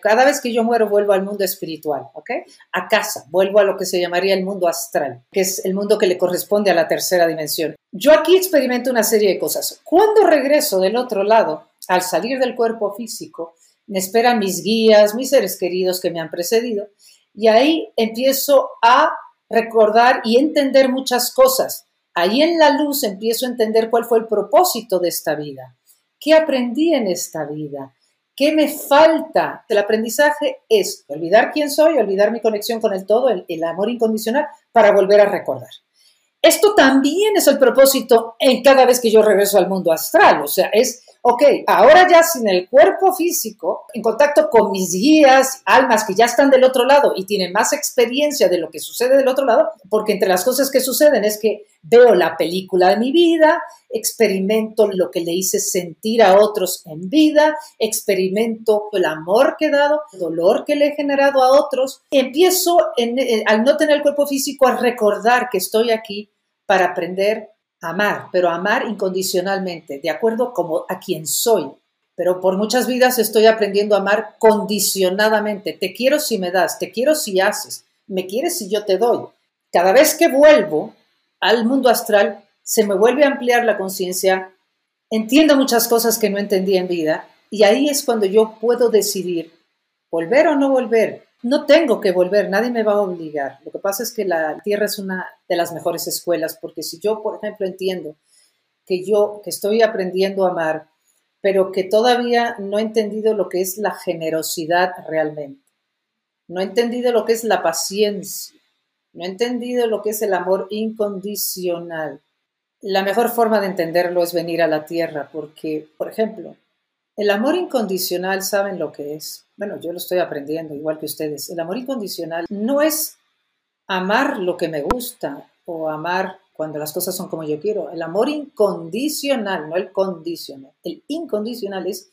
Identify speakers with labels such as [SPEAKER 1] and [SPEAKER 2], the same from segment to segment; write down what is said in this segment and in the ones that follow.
[SPEAKER 1] Cada vez que yo muero vuelvo al mundo espiritual, ¿ok? A casa, vuelvo a lo que se llamaría el mundo astral, que es el mundo que le corresponde a la tercera dimensión. Yo aquí experimento una serie de cosas. Cuando regreso del otro lado, al salir del cuerpo físico, me esperan mis guías, mis seres queridos que me han precedido, y ahí empiezo a recordar y entender muchas cosas. Ahí en la luz empiezo a entender cuál fue el propósito de esta vida, qué aprendí en esta vida, qué me falta. El aprendizaje es olvidar quién soy, olvidar mi conexión con el todo, el, el amor incondicional, para volver a recordar. Esto también es el propósito en cada vez que yo regreso al mundo astral, o sea, es ok, ahora ya sin el cuerpo físico, en contacto con mis guías, almas que ya están del otro lado y tienen más experiencia de lo que sucede del otro lado, porque entre las cosas que suceden es que veo la película de mi vida, experimento lo que le hice sentir a otros en vida, experimento el amor que he dado, el dolor que le he generado a otros, empiezo eh, al no tener el cuerpo físico a recordar que estoy aquí para aprender amar, pero amar incondicionalmente, de acuerdo como a quien soy. Pero por muchas vidas estoy aprendiendo a amar condicionadamente. Te quiero si me das, te quiero si haces, me quieres si yo te doy. Cada vez que vuelvo al mundo astral, se me vuelve a ampliar la conciencia, entiendo muchas cosas que no entendí en vida y ahí es cuando yo puedo decidir volver o no volver, no tengo que volver, nadie me va a obligar. Lo que pasa es que la Tierra es una de las mejores escuelas, porque si yo, por ejemplo, entiendo que yo, que estoy aprendiendo a amar, pero que todavía no he entendido lo que es la generosidad realmente, no he entendido lo que es la paciencia, no he entendido lo que es el amor incondicional. La mejor forma de entenderlo es venir a la Tierra, porque, por ejemplo, el amor incondicional, ¿saben lo que es? Bueno, yo lo estoy aprendiendo, igual que ustedes. El amor incondicional no es amar lo que me gusta o amar cuando las cosas son como yo quiero. El amor incondicional, no el condicional. El incondicional es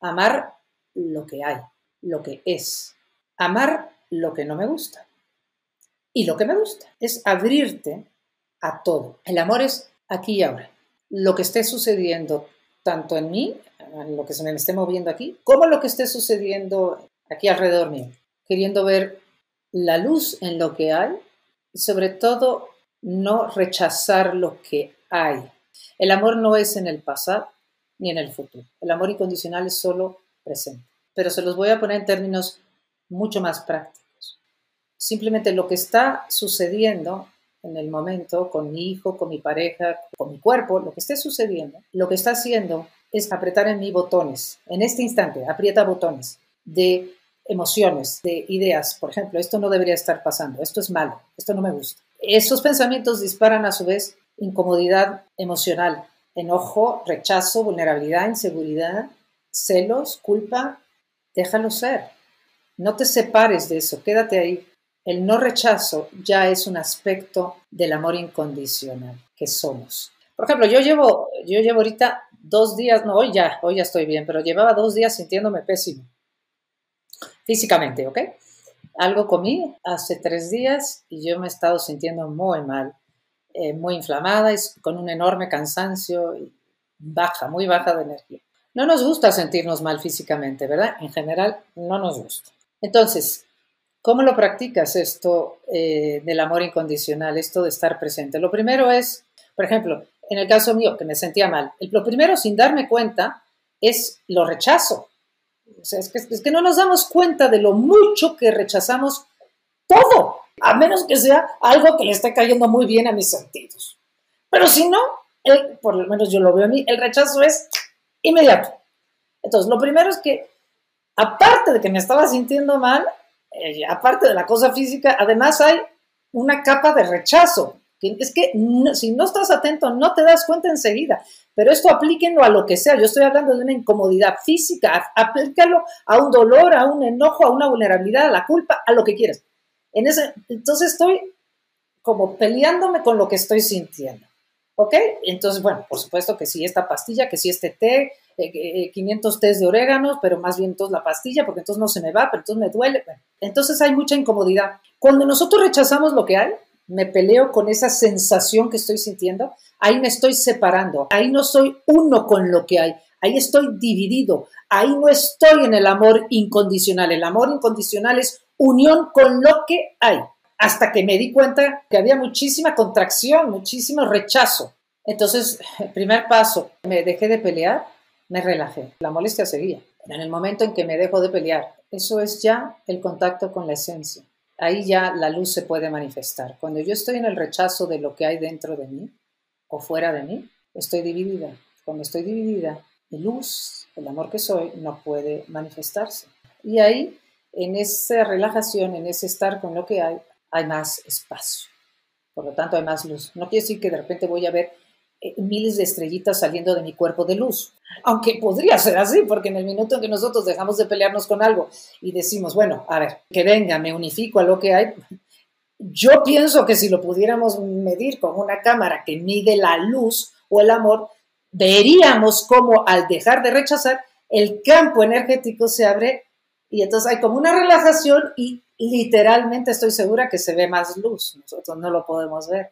[SPEAKER 1] amar lo que hay, lo que es. Amar lo que no me gusta y lo que me gusta. Es abrirte a todo. El amor es aquí y ahora. Lo que esté sucediendo tanto en mí lo que se me esté moviendo aquí, como lo que esté sucediendo aquí alrededor mío, queriendo ver la luz en lo que hay y sobre todo no rechazar lo que hay. El amor no es en el pasado ni en el futuro. El amor incondicional es solo presente. Pero se los voy a poner en términos mucho más prácticos. Simplemente lo que está sucediendo en el momento con mi hijo, con mi pareja, con mi cuerpo, lo que esté sucediendo, lo que está haciendo es apretar en mí botones. En este instante, aprieta botones de emociones, de ideas. Por ejemplo, esto no debería estar pasando, esto es malo, esto no me gusta. Esos pensamientos disparan a su vez incomodidad emocional, enojo, rechazo, vulnerabilidad, inseguridad, celos, culpa. Déjalo ser. No te separes de eso, quédate ahí. El no rechazo ya es un aspecto del amor incondicional que somos. Por ejemplo, yo llevo, yo llevo ahorita dos días, no, hoy ya, hoy ya estoy bien, pero llevaba dos días sintiéndome pésimo. Físicamente, ¿ok? Algo comí hace tres días y yo me he estado sintiendo muy mal, eh, muy inflamada, y con un enorme cansancio y baja, muy baja de energía. No nos gusta sentirnos mal físicamente, ¿verdad? En general, no nos gusta. Entonces, ¿cómo lo practicas esto eh, del amor incondicional, esto de estar presente? Lo primero es, por ejemplo, en el caso mío, que me sentía mal, lo primero sin darme cuenta es lo rechazo. O sea, es que, es que no nos damos cuenta de lo mucho que rechazamos todo, a menos que sea algo que le esté cayendo muy bien a mis sentidos. Pero si no, por lo menos yo lo veo a mí, el rechazo es inmediato. Entonces, lo primero es que, aparte de que me estaba sintiendo mal, eh, aparte de la cosa física, además hay una capa de rechazo. Es que si no estás atento, no te das cuenta enseguida. Pero esto aplíquenlo a lo que sea. Yo estoy hablando de una incomodidad física. Aplícalo a un dolor, a un enojo, a una vulnerabilidad, a la culpa, a lo que quieras. En ese, entonces estoy como peleándome con lo que estoy sintiendo. ¿Ok? Entonces, bueno, por supuesto que sí, esta pastilla, que sí, este té, 500 eh, eh, tés de oréganos, pero más bien entonces la pastilla, porque entonces no se me va, pero entonces me duele. entonces hay mucha incomodidad. Cuando nosotros rechazamos lo que hay, me peleo con esa sensación que estoy sintiendo, ahí me estoy separando, ahí no soy uno con lo que hay, ahí estoy dividido, ahí no estoy en el amor incondicional. El amor incondicional es unión con lo que hay, hasta que me di cuenta que había muchísima contracción, muchísimo rechazo. Entonces, primer paso, me dejé de pelear, me relajé, la molestia seguía. En el momento en que me dejo de pelear, eso es ya el contacto con la esencia. Ahí ya la luz se puede manifestar. Cuando yo estoy en el rechazo de lo que hay dentro de mí o fuera de mí, estoy dividida. Cuando estoy dividida, mi luz, el amor que soy, no puede manifestarse. Y ahí, en esa relajación, en ese estar con lo que hay, hay más espacio. Por lo tanto, hay más luz. No quiere decir que de repente voy a ver miles de estrellitas saliendo de mi cuerpo de luz. Aunque podría ser así, porque en el minuto en que nosotros dejamos de pelearnos con algo y decimos, bueno, a ver, que venga, me unifico a lo que hay, yo pienso que si lo pudiéramos medir con una cámara que mide la luz o el amor, veríamos cómo al dejar de rechazar, el campo energético se abre y entonces hay como una relajación y literalmente estoy segura que se ve más luz. Nosotros no lo podemos ver.